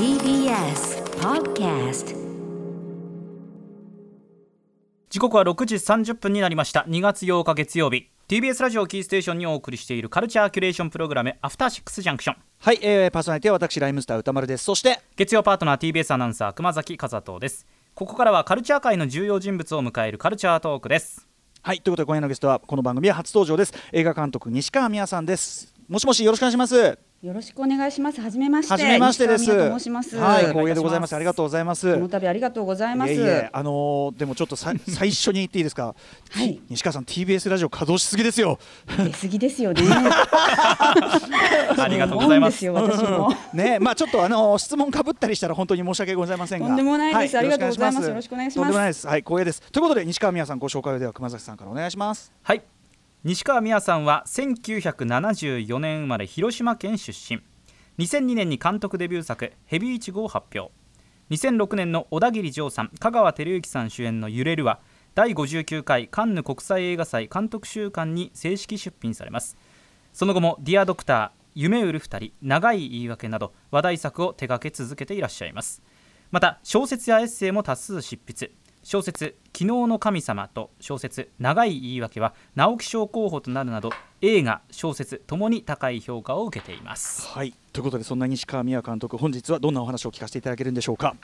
TBS Podcast 時刻は6時30分になりました。2月8日月曜日。TBS ラジオキーステーションにお送りしているカルチャーキュレーションプログラムアフターシックスジャンクション。はい、えー、パーソナリティは私ライムスター歌丸です。そして月曜パートナー TBS アナウンサー熊崎和人です。ここからはカルチャー界の重要人物を迎えるカルチャートークです。はいということで今夜のゲストはこの番組は初登場です。映画監督西川美也さんです。もしもしよろしくお願いしますよろしくお願いします。はじめまして。はじめましてです。西川美也と申します。はい光栄でございます。ありがとうございます。この度ありがとうございます。いえいえあのーでもちょっとさ 最初に言っていいですか、はい。西川さん TBS ラジオ稼働しすぎですよ。出過ぎですよね。ありがとうございます。すよ私も。ねまあちょっとあの質問かぶったりしたら本当に申し訳ございませんが。とんでもないです。はありがとうございます。よよろしくお願いします。とんでもないです。はい光栄です。ということで西川美也さんご紹介をでは熊崎さんからお願いします。はい西川美也さんは1974年生まれ広島県出身。2002年に監督デビュー作「ヘビイチゴ」を発表。2006年の小田切丈さん香川照之さん主演の「揺れる」は第59回カンヌ国際映画祭監督週間に正式出品されます。その後も「ディアドクター」「夢売る二人」「長い言い訳」など話題作を手掛け続けていらっしゃいます。また小説やエッセイも多数執筆。小説「昨日の神様」と小説「長い言い訳」は直木賞候補となるなど映画小説ともに高い評価を受けています。はい。ということでそんな西川美也監督本日はどんなお話を聞かせていただけるんでしょうか？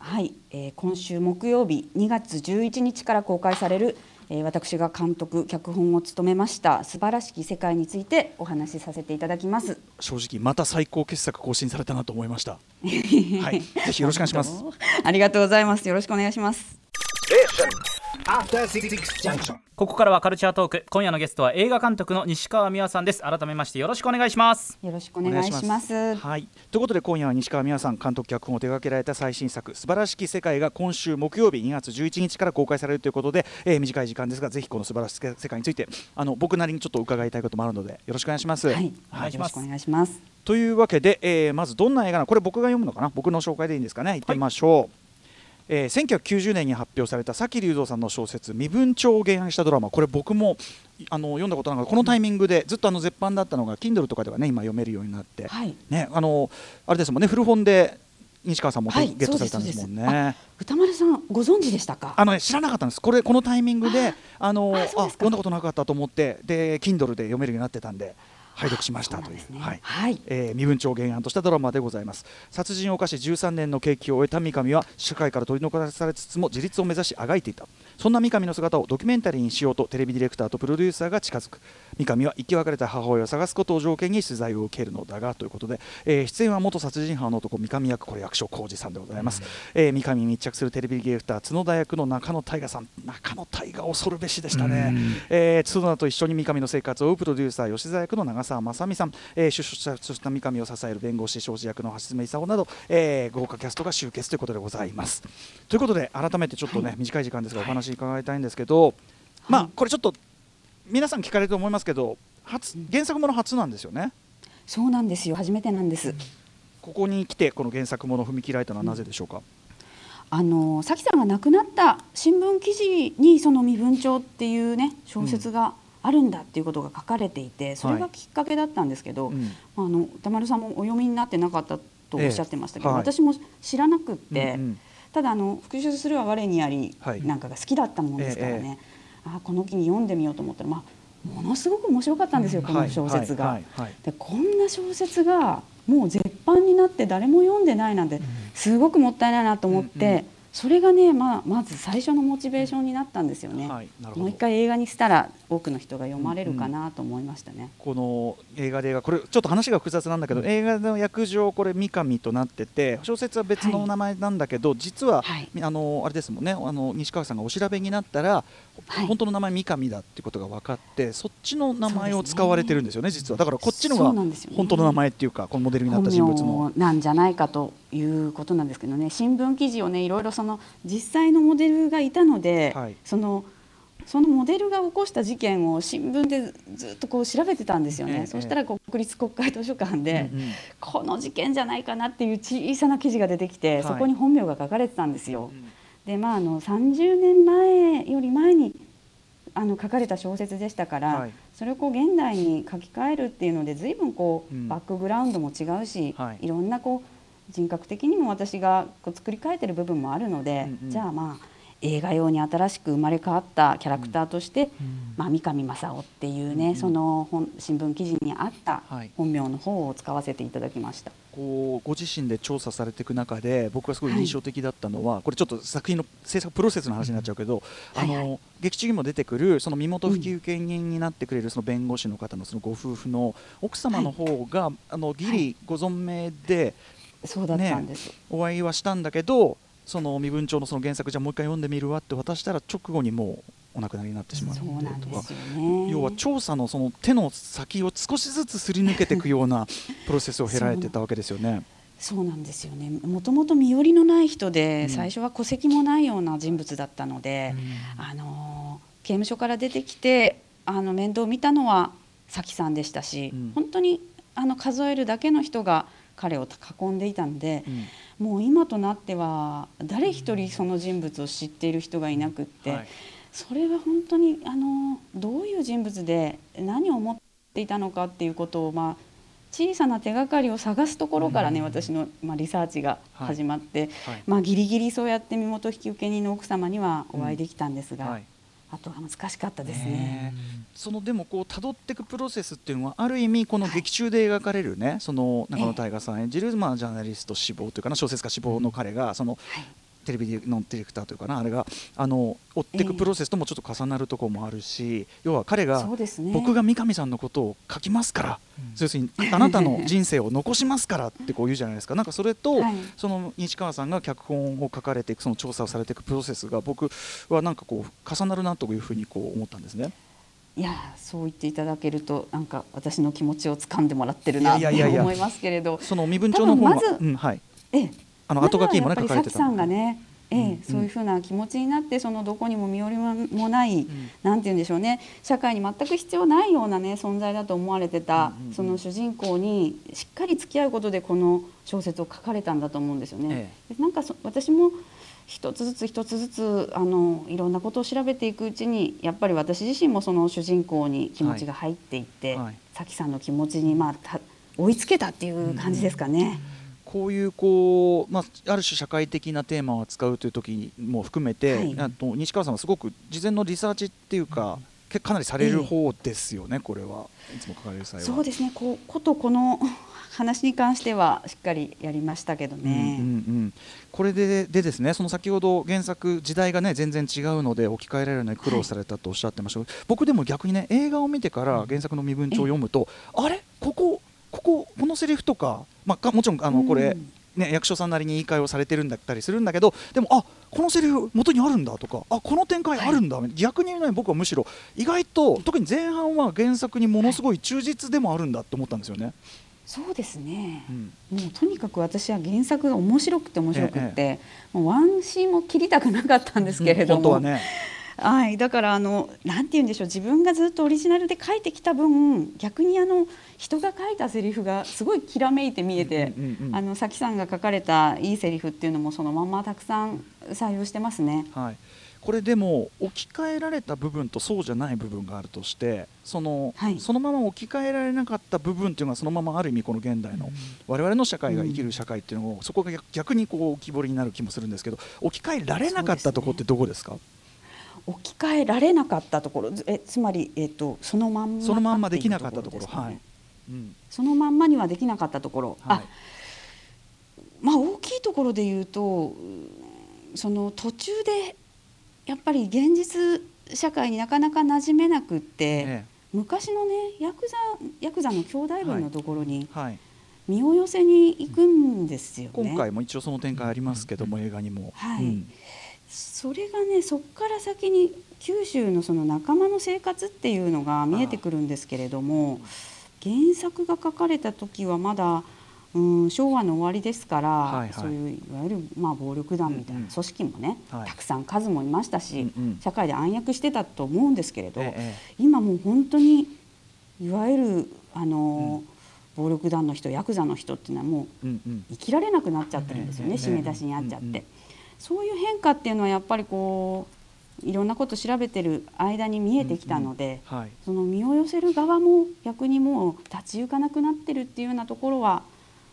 はい、えー今週木曜日2月11日から公開される、えー私が監督脚本を務めました素晴らしき世界についてお話しさせていただきます。正直また最高傑作更新されたなと思いました。はい。ぜひよろしくお願いします。ありがとうございます。よろしくお願いします。After Six Junction. ここからはカルチャートーク今夜のゲストは映画監督の西川美也さんです改めましてよろしくお願いしますよろしくお願いします。はい、ということで今夜は西川美也さん監督脚本を手掛けられた最新作「素晴らしき世界」が今週木曜日2月11日から公開されるということで、えー短い時間ですがぜひこの素晴らしき世界についてあの僕なりにちょっと伺いたいこともあるのでよろしくお願いします。はい、お願いしますよろしくお願いします。というわけで、えーまずどんな映画なの？これ僕が読むのかな？僕の紹介でいいんですかね？行ってみましょう。えー1990年に発表された崎龍三さんの小説「身分帳」を原案したドラマこれ僕もあの読んだことなかったこのタイミングでずっとあの絶版だったのが Kindle とかではね今読めるようになって、はい。ね、あのあれですもんね古本で西川さんもはいゲットされたんですもんね。歌丸さんご存知でしたか？あのね知らなかったんです。これこのタイミングであのあ読んだことなかったと思ってで Kindle で読めるようになってたんで拝読しましたという。ね。はい。はい。えー身分帳を原案としたドラマでございます。殺人を犯し13年の刑期を終えた三上は社会から取り残されつつも自立を目指しあがいていた。そんな三上の姿をドキュメンタリーにしようとテレビディレクターとプロデューサーが近づく。三上は生き別れた母親を探すことを条件に取材を受けるのだがということで、えー出演は元殺人犯の男三上役これ役所広司さんでございます、えー三上に密着するテレビディレクター角田役の中野大河さん中野大河恐るべしでしたね、えー、角田と一緒に三上の生活を追うプロデューサー吉沢役の長澤まさみさん、えー、出所した三上を支える弁護士庄司役の橋爪功など、えー豪華キャストが集結ということでございます。ということで改めてちょっとね、短い時間ですがお話伺いたいんですけど、まあこれちょっと皆さん聞かれると思いますけど初原作もの初なんですよね？そうなんですよ。初めてなんです。ここに来てこの原作ものを踏み切られたのはなぜでしょうか、あのさきさんが亡くなった新聞記事にその身分帳っていうね小説があるんだっていうことが書かれていて、それがきっかけだったんですけど、うん。あの歌丸さんもお読みになってなかったとおっしゃってましたけど、ええはい。私も知らなくって、うんうん。ただあの復習するは我にありはい。なんかが好きだったもんですからええね、あこの機に読んでみようと思ったら、まあ、ものすごく面白かったんですよ、この小説が。はいはいはい。でこんな小説がもう絶版になって誰も読んでないなんてすごくもったいないなと思って、うんうんそれがね、まあ、まず最初のモチベーションになったんですよね。はいなるほど。もう一回映画にしたら多くの人が読まれるかなと思いましたね。この映画で映画これちょっと話が複雑なんだけど、映画の役上これ三上となってて小説は別の名前なんだけど、実は、はい。あのあれですもんねあの西川さんがお調べになったら、はい。本当の名前三上だっていうことが分かってそっちの名前を使われてるんですよね実は。だからこっちのが本当の名前っていうかこのモデルになっ本た人物の。名なんじゃないかということなんですけどね。新聞記事をねいろいろその実際のモデルがいたので、はい。そのそのモデルが起こした事件を新聞でずっとこう調べてたんですよね、ええ。そしたら国立国会図書館で、うんうん。この事件じゃないかなっていう小さな記事が出てきて、はい。そこに本名が書かれてたんですよ。でまああの30年前より前にあの書かれた小説でしたから、はい。それをこう現代に書き換えるっていうので随分こう、うん。バックグラウンドも違うし、はい。い、ろんなこう人格的にも私がこう作り変えてる部分もあるので、うんうん。じゃあまあ映画用に新しく生まれ変わったキャラクターとして、まあ、三上正夫っていうね、うんその本新聞記事にあったはい。本名の方を使わせていただきました。こうご自身で調査されていく中で僕がすごい印象的だったのは、これちょっと作品の制作プロセスの話になっちゃうけど、あのはいは劇中にも出てくるその身元引受人になってくれるその弁護士の方のそのご夫婦の奥様の方が、あのギリご存命でそうだったんです、お会いはしたんだけどその身分帳のその原作じゃあもう一回読んでみるわって渡したら直後にもうお亡くなりになってしまうなんとか。ですよね。要は調査のその手の先を少しずつすり抜けていくようなプロセスを経られてたわけですよね。そうなんですよね。もともと身寄りのない人で、うん。最初は戸籍もないような人物だったので、あの刑務所から出てきてあの面倒を見たのは咲さんでしたし、うん。本当にあの数えるだけの人が彼を囲んでいたので、うん。もう今となっては誰一人その人物を知っている人がいなくって、はい。それは本当にあのどういう人物で何を思っていたのかっていうことを、まあ、小さな手がかりを探すところからね、私の、まあ、リサーチが始まって、はい。まあ、ギリギリそうやって身元引受人の奥様にはお会いできたんですが、はいあとは難しかったですね。ねそのでもこう辿っていくプロセスっていうのはある意味この劇中で描かれるねその中野大河さん演じるまあジャーナリスト志望というかな小説家志望の彼がそのはいテレビのディレクターというかなあれがあの追っていくええ。プロセスともちょっと重なるところもあるし要は彼がね。僕が三上さんのことを書きますから要するにあなたの人生を残しますからってこう言うじゃないですか。なんかそれとはい。その西川さんが脚本を書かれていくその調査をされていくプロセスが僕はなんかこう重なるなというふうにこう思ったんですね。いやそう言っていただけるとなんか私の気持ちを掴んでもらってるなと思いますけれど。その身分帳の方が多分まずうんはい。ええあの後書きにもねまずはやっぱり咲さんがね、ええうん。うんそういうふうな気持ちになってそのどこにも身寄りもない、ん。なんて言うんでしょうね。社会に全く必要ないようなね存在だと思われてた、うんうんうん。その主人公にしっかり付き合うことでこの小説を書かれたんだと思うんですよね。でなんかそ私も一つずつ一つずつあのいろんなことを調べていくうちにやっぱり私自身もその主人公に気持ちが入っていって、はい。はい。咲さんの気持ちにまあた追いつけたっていう感じですかね。こういうこう、まあ、ある種社会的なテーマを扱うという時も含めて、はい。あと西川さんはすごく事前のリサーチっていうか、けかなりされる方ですよね、これは。いつも書かれる際は。そうですね。こうことこの話に関してはしっかりやりましたけどね。うんうんうん、これででですねその先ほど原作時代がね全然違うので置き換えられるのに苦労されたとおっしゃってましたけど、僕でも逆にね映画を見てから原作の身分帳を読むと、あれ？こここここのセリフとか,、まあ、かもちろんあのこれ、うんね、役所さんなりに言い換えをされてるんだったりするんだけどでもあこのセリフ元にあるんだとかあこの展開あるんだ、逆にね僕はむしろ意外と特に前半は原作にものすごい忠実でもあるんだと思ったんですよね。そうですね、うん。もうとにかく私は原作が面白くて面白くって、もうワンシーンも切りたくなかったんですけれども、本当はねはい、だからあのなんて言うんでしょう自分がずっとオリジナルで書いてきた分逆にあの人が書いたセリフがすごいきらめいて見えて、うんうんうんあのさきさんが書かれたいいセリフっていうのもそのまんまたくさん採用してますね。はい、これでも置き換えられた部分とそうじゃない部分があるとしてその,、はい。そのまま置き換えられなかった部分っていうのがそのままある意味この現代の我々の社会が生きる社会っていうのを、そこが逆逆にこう浮き彫りになる気もするんですけど置き換えられなかったところってどこですか？置き換えられなかったところずえつまり、えっとそのまんまそのまんまできなかったところね。はい、うん。そのまんまにはできなかったところ、はい。あまあ大きいところで言うとうんその途中でやっぱり現実社会になかなか馴染めなくって、え昔のねヤクザヤクザの兄弟分のところにえはい、身を寄せに行くんですよね。今回も一応その展開ありますけども、映画にも、はい。うんそれがねそこから先に九州のその仲間の生活っていうのが見えてくるんですけれども原作が書かれた時はまだ、うん、昭和の終わりですから、はいはい。そういういわゆる、まあ、暴力団みたいうんうなん。組織もね、はい。たくさん数もいましたし、うんうん。社会で暗躍してたと思うんですけれど、ええ。今もう本当にいわゆるあの、暴力団の人ヤクザの人っていうのはもううんうん。生きられなくなっちゃってるんですよね、ええ。締め出しにあっちゃって、うんうんそういう変化っていうのはやっぱりこういろんなこと調べてる間に見えてきたので、はい。その身を寄せる側も逆にもう立ち行かなくなってるっていうようなところは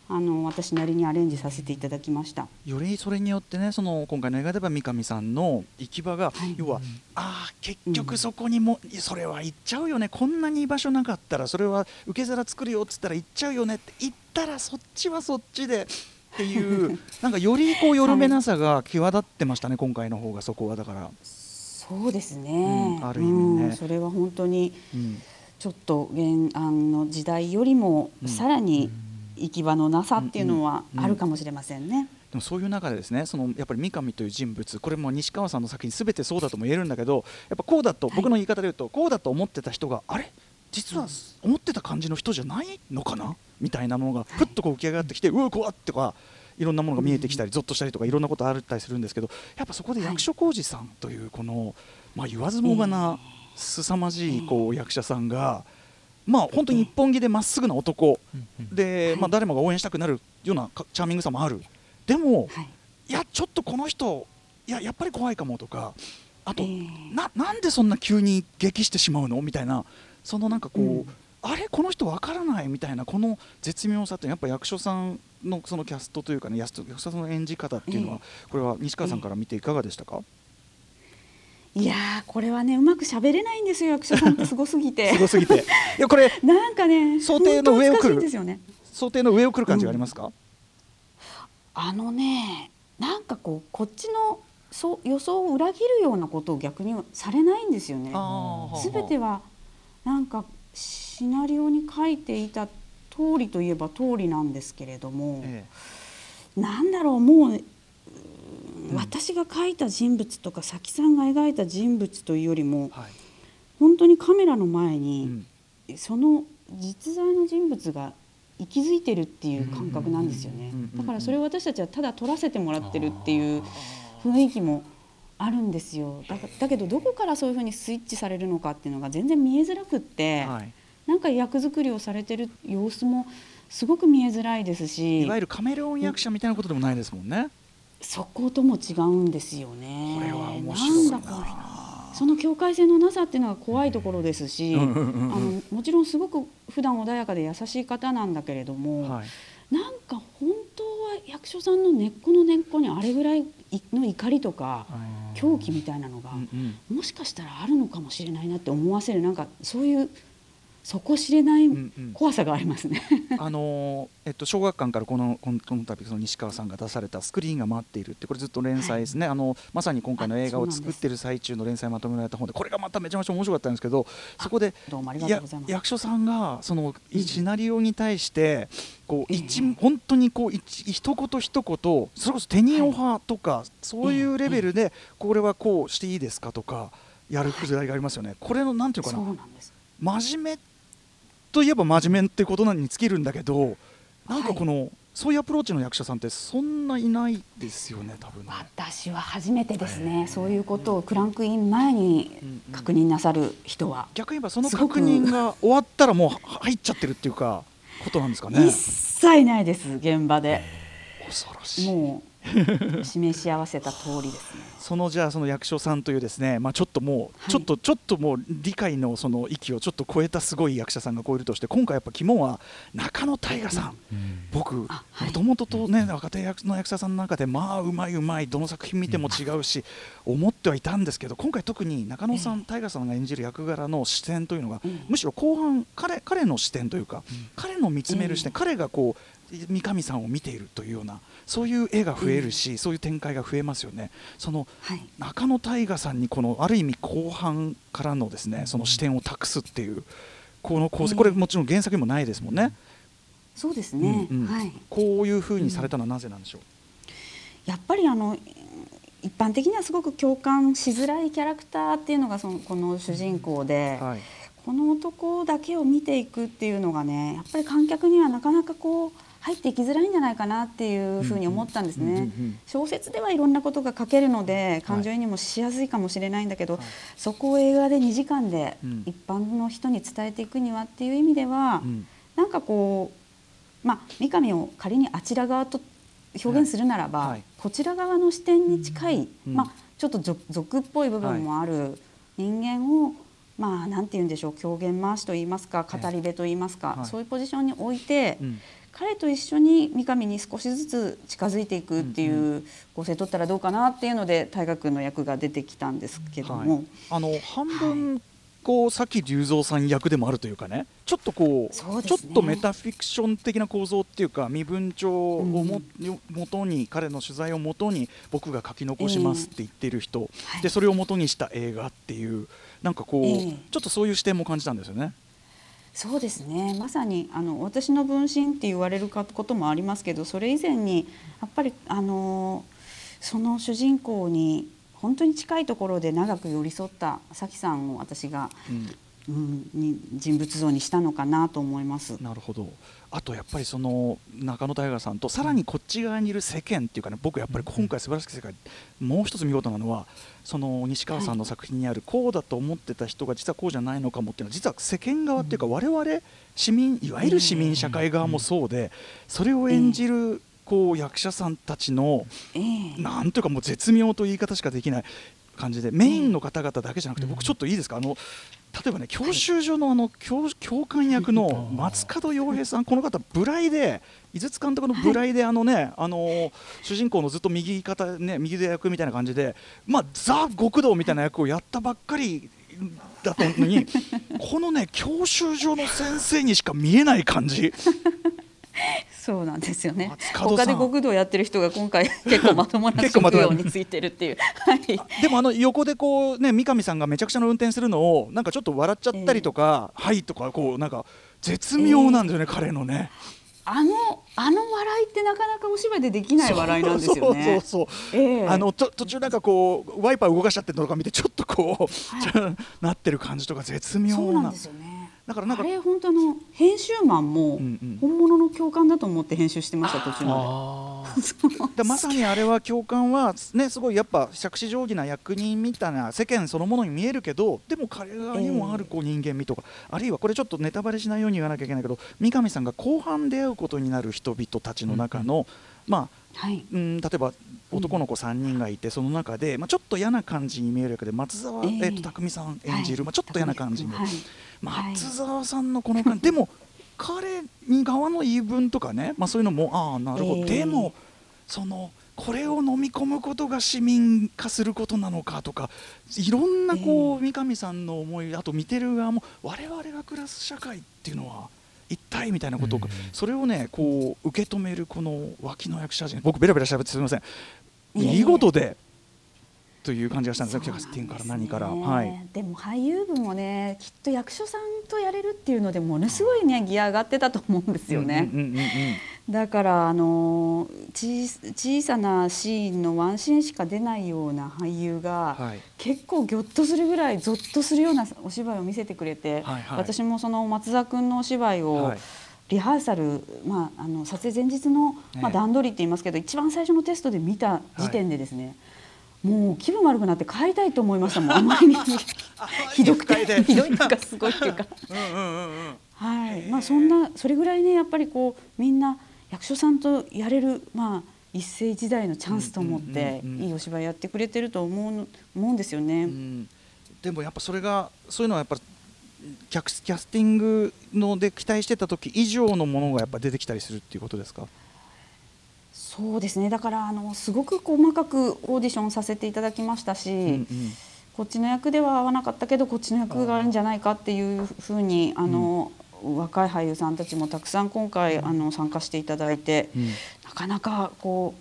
あの私なりにアレンジさせていただきました。よりそれによってねその今回の映画では三上さんの行き場が、はい。要はああ結局そこにも、それは行っちゃうよね。こんなに居場所なかったらそれは受け皿作るよっつったら行っちゃうよねって言ったらそっちはそっちでっていう なんかよりこう緩めなさが際立ってましたね、今回の方がそこはだから、そうですね、うんある意味ね。うんそれは本当にうん。ちょっと原案の時代よりもうん。さらに行き場のなさっていうのはうんあるかもしれませんね。でもそういう中でですねそのやっぱり三上という人物これも西川さんの作品すべてそうだとも言えるんだけどやっぱこうだと僕の言い方で言うと、こうだと思ってた人があれ？実は思ってた感じの人じゃないのかな？みたいなものがふっとこう浮き上がってきて、うわ怖っ！とかいろんなものが見えてきたり、ゾッとしたりとかいろんなことあったりするんですけどやっぱそこで役所広司さんというこの、まあ、言わずもがな凄まじいこう役者さんが。まあ本当に一本気でまっすぐな男で、まあ、誰もが応援したくなるようなかチャーミングさもある。でも、はい。いやちょっとこの人いややっぱり怖いかもとかあと、ええ。ななんでそんな急に激してしまうの？みたいなそのなんかこう、うん。あれこの人わからないみたいなこの絶妙さってやっぱ役所さんのそのキャストというかね役所さんの演じ方っていうのは、これは西川さんから見ていかがでしたか、いやーこれはねうまく喋れないんですよ役者さんってすごすぎて。すごすぎて。いやこれなんかね想定の上を来るね。想定の上を来る感じがありますか、あのねなんかこうこっちのそう予想を裏切るようなことを逆にされないんですよね。すべてはなんかシナリオに書いていた通りといえば通りなんですけれども、えなんだろうもううーん私が書いた人物とか佐木さんが描いた人物というよりもえはい。本当にカメラの前うに、ん。その実在の人物が息づいてるっていう感覚なんですよね。だからそれを私たちはただ撮らせてもらってるっていう雰囲気もあるんですよ。だかだけどどこからそういうふうにスイッチされるのかっていうのが全然見えづらくって、はい。なんか役作りをされてる様子もすごく見えづらいですしいわゆるカメレオン役者みたいなことでもないですもんね。そことも違うんですよね。これは面白いな。なんだかその境界線のなさっていうのが怖いところですし、あのもちろんすごく普段穏やかで優しい方なんだけれども、はい。なんか本当は役所さんの根っこの根っこにあれぐらいの怒りとか狂気みたいなのが、もしかしたらあるのかもしれないなって思わせるなんかそういう底知れないうんうん。怖さがありますね。あのーえっと、小学館からこのこのこの度その西川さんが出された「スクリーンが待っている」ってこれずっと連載ですね、あのまさに今回の映画を作ってる最中の連載まとめられた本でこれがまためちゃめちゃ面白かったんですけどそこで役所さんがそのうんシナリオに対してこうええ一本当にこう一一言一言それこそ手にオファーとかそういうレベルでこれはこうしていいですかとかやるくだりがありますよね。これのなんていうかそな。真面目といえば真面目ってことに尽きるんだけどなんかこの、そういうアプローチの役者さんってそんないないですよね多分ね。私は初めてですね、そういうことをクランクイン前に確認なさる人は、逆に言えばその確認が終わったらもうは入っちゃってるっていうかことなんですかね。一。切ないです現場で、恐ろしい。もう 示し合わせた通りですねそのじゃあその役所さんというですね、まあ、ちょっともう、はい。ちょっとちょっともう理解のその域をちょっと超えたすごい役者さんが超えるとして今回やっぱ肝は中野大河さん、僕あはい。もともととね若手役の役者さんの中でまあうまいうまいどの作品見ても違うし、思ってはいたんですけど今回特に中野さん、大河さんが演じる役柄の視点というのが、うん。むしろ後半彼彼の視点というか、彼の見つめる視点、え彼がこう三上さんを見ているというようなそういう絵が増えるし、そういう展開が増えますよね。そのはい。中野大河さんにこのある意味後半からのですねその視点を託すっていうこの構成、ええこれもちろん原作にもないですもんね、そうですね、うんうん。はい。こういうふうにされたのはなぜなんでしょう、やっぱりあの一般的にはすごく共感しづらいキャラクターっていうのがそのこの主人公で、はい。この男だけを見ていくっていうのがねやっぱり観客にはなかなかこう入っていきづらいんじゃないかなっていうふうに思ったんですね。うん。小説ではいろんなことが書けるので感情移入もしやすいかもしれないんだけど、そこを映画で2時間でうん一般の人に伝えていくにはっていう意味では、うん。なんかこうまあ三上を仮にあちら側と表現するならば、はい。はいこちら側の視点に近い、うんまあちょっと俗俗っぽい部分もある人間を、まあなんて言うんでしょう狂言回しと言いますか語り部と言いますか、はい。そういうポジションに置いて、うん彼と一緒に三上に少しずつ近づいていくっていう構成取ったらどうかなっていうので大河君の役が出てきたんですけども、はい、あの半分、こう崎龍三さん役でもあるというかねちょっとこうね。ちょっとメタフィクション的な構造っていうか身分帳をも,、もとに彼の取材をもとに僕が書き残しますって言ってる人、はい。でそれをもとにした映画っていうなんかこう、ええ。ちょっとそういう視点も感じたんですよね。そうですね。まさにあの私の分身って言われることもありますけどそれ以前にやっぱりあのその主人公に本当に近いところで長く寄り添った咲さんを私が、うんうん、に人物像にしたのかなと思います。なるほど。あとやっぱりその中野大河さんとさらにこっち側にいる世間っていうかね僕やっぱり今回素晴らしき世界もう一つ見事なのはその西川さんの作品にあるこうだと思ってた人が実はこうじゃないのかもっていうのは実は世間側っていうか我々市民いわゆる市民社会側もそうでそれを演じるこう役者さんたちのええ。なんというかもう絶妙という言い方しかできない感じでメインの方々だけじゃなくて僕ちょっといいですか？あの例えばね教習所のあの教教官役の松門洋平さんこの方ブライで井筒監督のブライであのねあの主人公のずっと右肩ね右手役みたいな感じでまあザ極道みたいな役をやったばっかりだったのに このね教習所の先生にしか見えない感じ そうなんですよね。他で極道やってる人が今回 結構まともな職業についてるっていう。はい。でもあの横でこうね三上さんがめちゃくちゃな運転するのをなんかちょっと笑っちゃったりとか「はい」とかこうなんか絶妙なんですよね、彼のね。あのあの笑いってなかなかお芝居でできない笑いなんですよね。そうそうそう、ええ。あのと途中なんかこうワイパー動かしちゃってるのとか見てちょっとこう、ちょ なってる感じとか絶妙な。そうなんですよね。だからなんかあれ本当あの編集マンもうんうん。本物の教官だと思って編集してました途中ま で。まさにあれは教官はねすごいやっぱ杓子定規な役人みたいな世間そのものに見えるけどでも彼側にもあるこう人間味とか、あるいはこれちょっとネタバレしないように言わなきゃいけないけど三上さんが後半出会うことになる人々たちの中の、まあで。はい。うん例えば男の子3人がいて、その中で、まあ、ちょっと嫌な感じに見える役で松沢、ええ。えーと匠さん演じる、まあ、ちょっと嫌な感じに、はい。はい。松沢さんのこの感じ、でも彼に側の言い分とかね、まあ、そういうのもああなるほど、ええ。でもそのこれを飲み込むことが市民化することなのかとかいろんなこう、三上さんの思いあと見てる側も我々が暮らす社会っていうのは一体みたいなことを、それをねこう受け止めるこの脇の役者陣僕ベラベラ喋ってすみません。見事でという感じがしたんですねキャスティングから何から。はい。でも俳優部もねきっと役所さんとやれるっていうのでものすごいねギア上がってたと思うんですよね。うんうんうんうんだからあの小小さなシーンのワンシーンしか出ないような俳優が、はい。結構ぎょっとするぐらいゾッとするようなお芝居を見せてくれて、はいはい。私もその松田君のお芝居を、はい。リハーサル、まあ、あの撮影前日の、まあ、ええ。段取りって言いますけど、一番最初のテストで見た時点でですね、もう気分悪くなって帰りたいと思いましたもん あまりにひどくてひどいとかすごいっていうか。はい、まあそんなそれぐらいねやっぱりこうみんな役所さんとやれるまあ一世一代のチャンスと思ってうんうんうんうんいいお芝居やってくれてると思うの思うんですよね。うんでもやっぱそれがそういうのはやっぱキャスキャスティングので期待してた時以上のものがやっぱ出てきたりするっていうことですか？そうですね。だからあのすごく細かくオーディションさせていただきましたし、うんうんこっちの役では合わなかったけどこっちの役があるんじゃないかっていうふうにあの、若い俳優さんたちもたくさん今回あの参加していただいて、うん。なかなかこ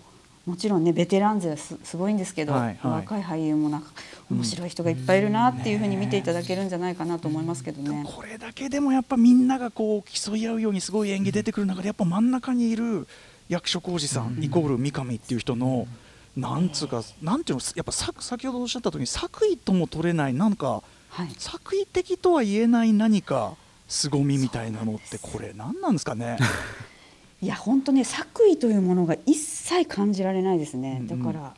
うもちろんねベテラン勢はすすごいんですけど、はいはい。若い俳優もなんか面白い人がいっぱいいるなっていうふうに見ていただけるんじゃないかなと思いますけどね。これだけでもやっぱみんながこう競い合うようにすごい演技出てくる中でやっぱ真ん中にいる役所広司さん、イコール三上っていう人の、なんつうかなんていうのやっぱさ先ほどおっしゃった時に作為とも取れないなんかはい。作為的とは言えない何か凄みみたいなのってこれ何なんですかね？いや本当ね作為というものが一切感じられないですね、うんうん。だから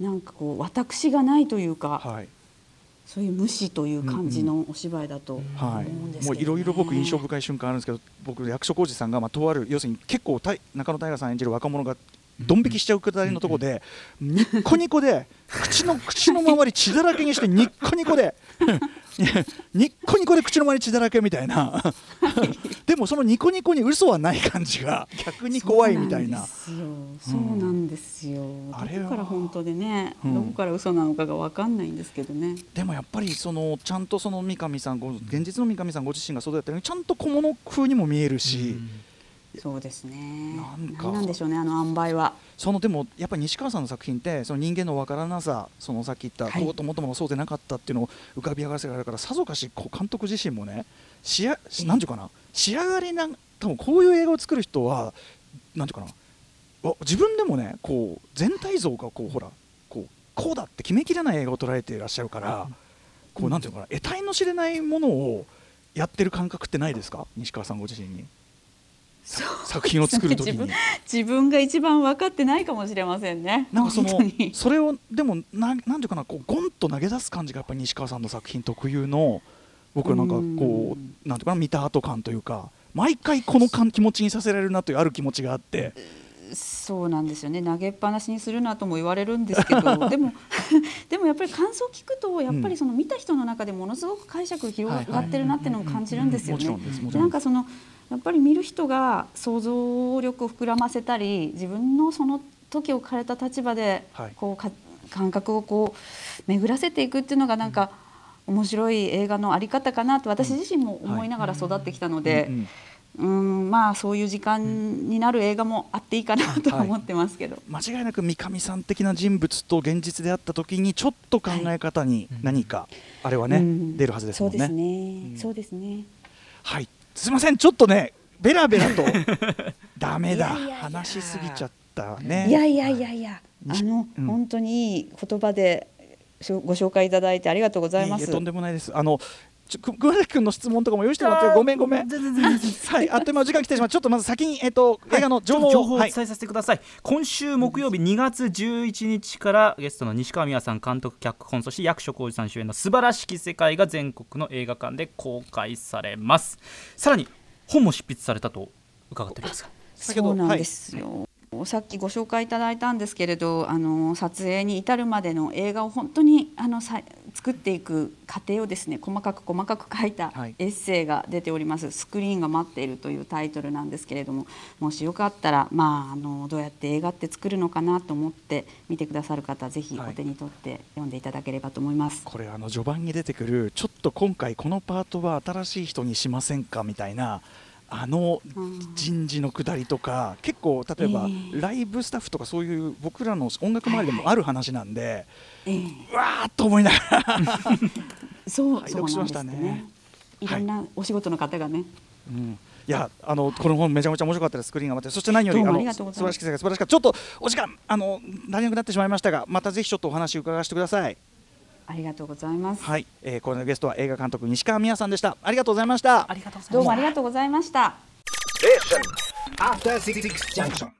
なんかこう私がないというか、はいそういう無視という感じのお芝居だとうんですけど、ね。い、もういろいろ僕印象深い瞬間あるんですけど僕役所広司さんがまあとある要するに結構たい中野大河さん演じる若者がドン引きしちゃうくだりのとこでニッコニコで口の口の周り血だらけにしてニッコニコで ニッコニコで口の周り血だらけみたいなでもそのニコニコに嘘はない感じが逆に怖いみたいな。そうなんですよ。あれはどこから本当でね、うんどこから嘘なのかがわかんないんですけどね。でもやっぱりそのちゃんとその三上さんご現実の三上さんご自身がそうだったようにちゃんと小物風にも見えるし、そうですね。なんか。何なんでしょうねあの塩梅は。そのでもやっぱり西川さんの作品ってその人間のわからなさそのさっき言った、はい。こうと思ってもそうでなかったっていうのを浮かび上がらせられるからさぞかしこう監督自身もねしやなんていうかな仕上がりな多分こういう映画を作る人はなんていうかなわ自分でもねこう全体像がこうほらこうこうだって決めきれない映画を捉えていらっしゃるから、こうなんていうのかな得体の知れないものをやってる感覚ってないですか？西川さんご自身に。さ作品を作る時に。自分。自分が一番分かってないかもしれませんね。なんかそのそれをでもななんていうかなこうゴンと投げ出す感じがやっぱり西川さんの作品特有の僕はなんかこうなんていうかな見た後感というか毎回この感気持ちにさせられるなというある気持ちがあって。そうなんですよね。投げっぱなしにするなとも言われるんですけど でも でもやっぱり感想を聞くとやっぱりその見た人の中でものすごく解釈が広がってるなっていうのを感じるんですよね。なんんかそのやっぱり見る人が想像力を膨らませたり自分のその時を変えた立場ではい。こうか感覚をこう巡らせていくっていうのがなんか面白い映画のあり方かなと私自身も思いながら育ってきたので。うんまあそういう時間になる映画もあっていいかなとは思ってますけど、間違いなく三上さん的な人物と現実であった時にちょっと考え方に何かあれはね、うん。出るはずですもんね。そうですね、うん。そうですね。はいすいませんちょっとねベラベラと。ダメだ。いやいやいや。話しすぎちゃったね。いやいやいやいや。あにの、うん。本当にいい言葉でご紹介いただいてありがとうございます。とんでもないです。あの熊崎君の質問とかも用意してもらってごめんごめん。全然全然 はい、あっという間お時間来てしまう。ちょっとまず先にえっ、と映画の情報を、情報をおはい。伝えさせてください、今週木曜日2月11日からゲストの西川美和さん監督脚本そして役所広司さん主演の素晴らしき世界が全国の映画館で公開されます。さらに本も執筆されたと伺っておりますが。先ほどそうなんですよ、さっきご紹介いただいたんですけれどあの撮影に至るまでの映画を本当にあのさ作っていく過程をですね細かく細かく書いたはい。エッセイが出ております「スクリーンが待っている」というタイトルなんですけれどももしよかったら、まあ、あのどうやって映画って作るのかなと思って見てくださる方ぜひはい。お手に取って読んでいただければと思います。これあの序盤に出てくるちょっと今回このパートは新しい人にしませんかみたいなあのうん人事のくだりとか結構例えばええ。ライブスタッフとかそういう僕らの音楽周りでもある話なんで、ええ。うわーっと思いながら、そう、はいそうなんです読しましたね。ね。いろんなお仕事の方がね、うん。いやあのこの本めちゃめちゃ面白かったですスクリーンが待ってそして何よりす。素晴らしき世界素晴らしかったちょっとお時間あの足りなくなってしまいましたがまたぜひちょっとお話伺わせてくださいありがとうございます。はい、えー、このゲストは映画監督西川美也さんでしたありがとうございましたありがとうございますどうもありがとうございました。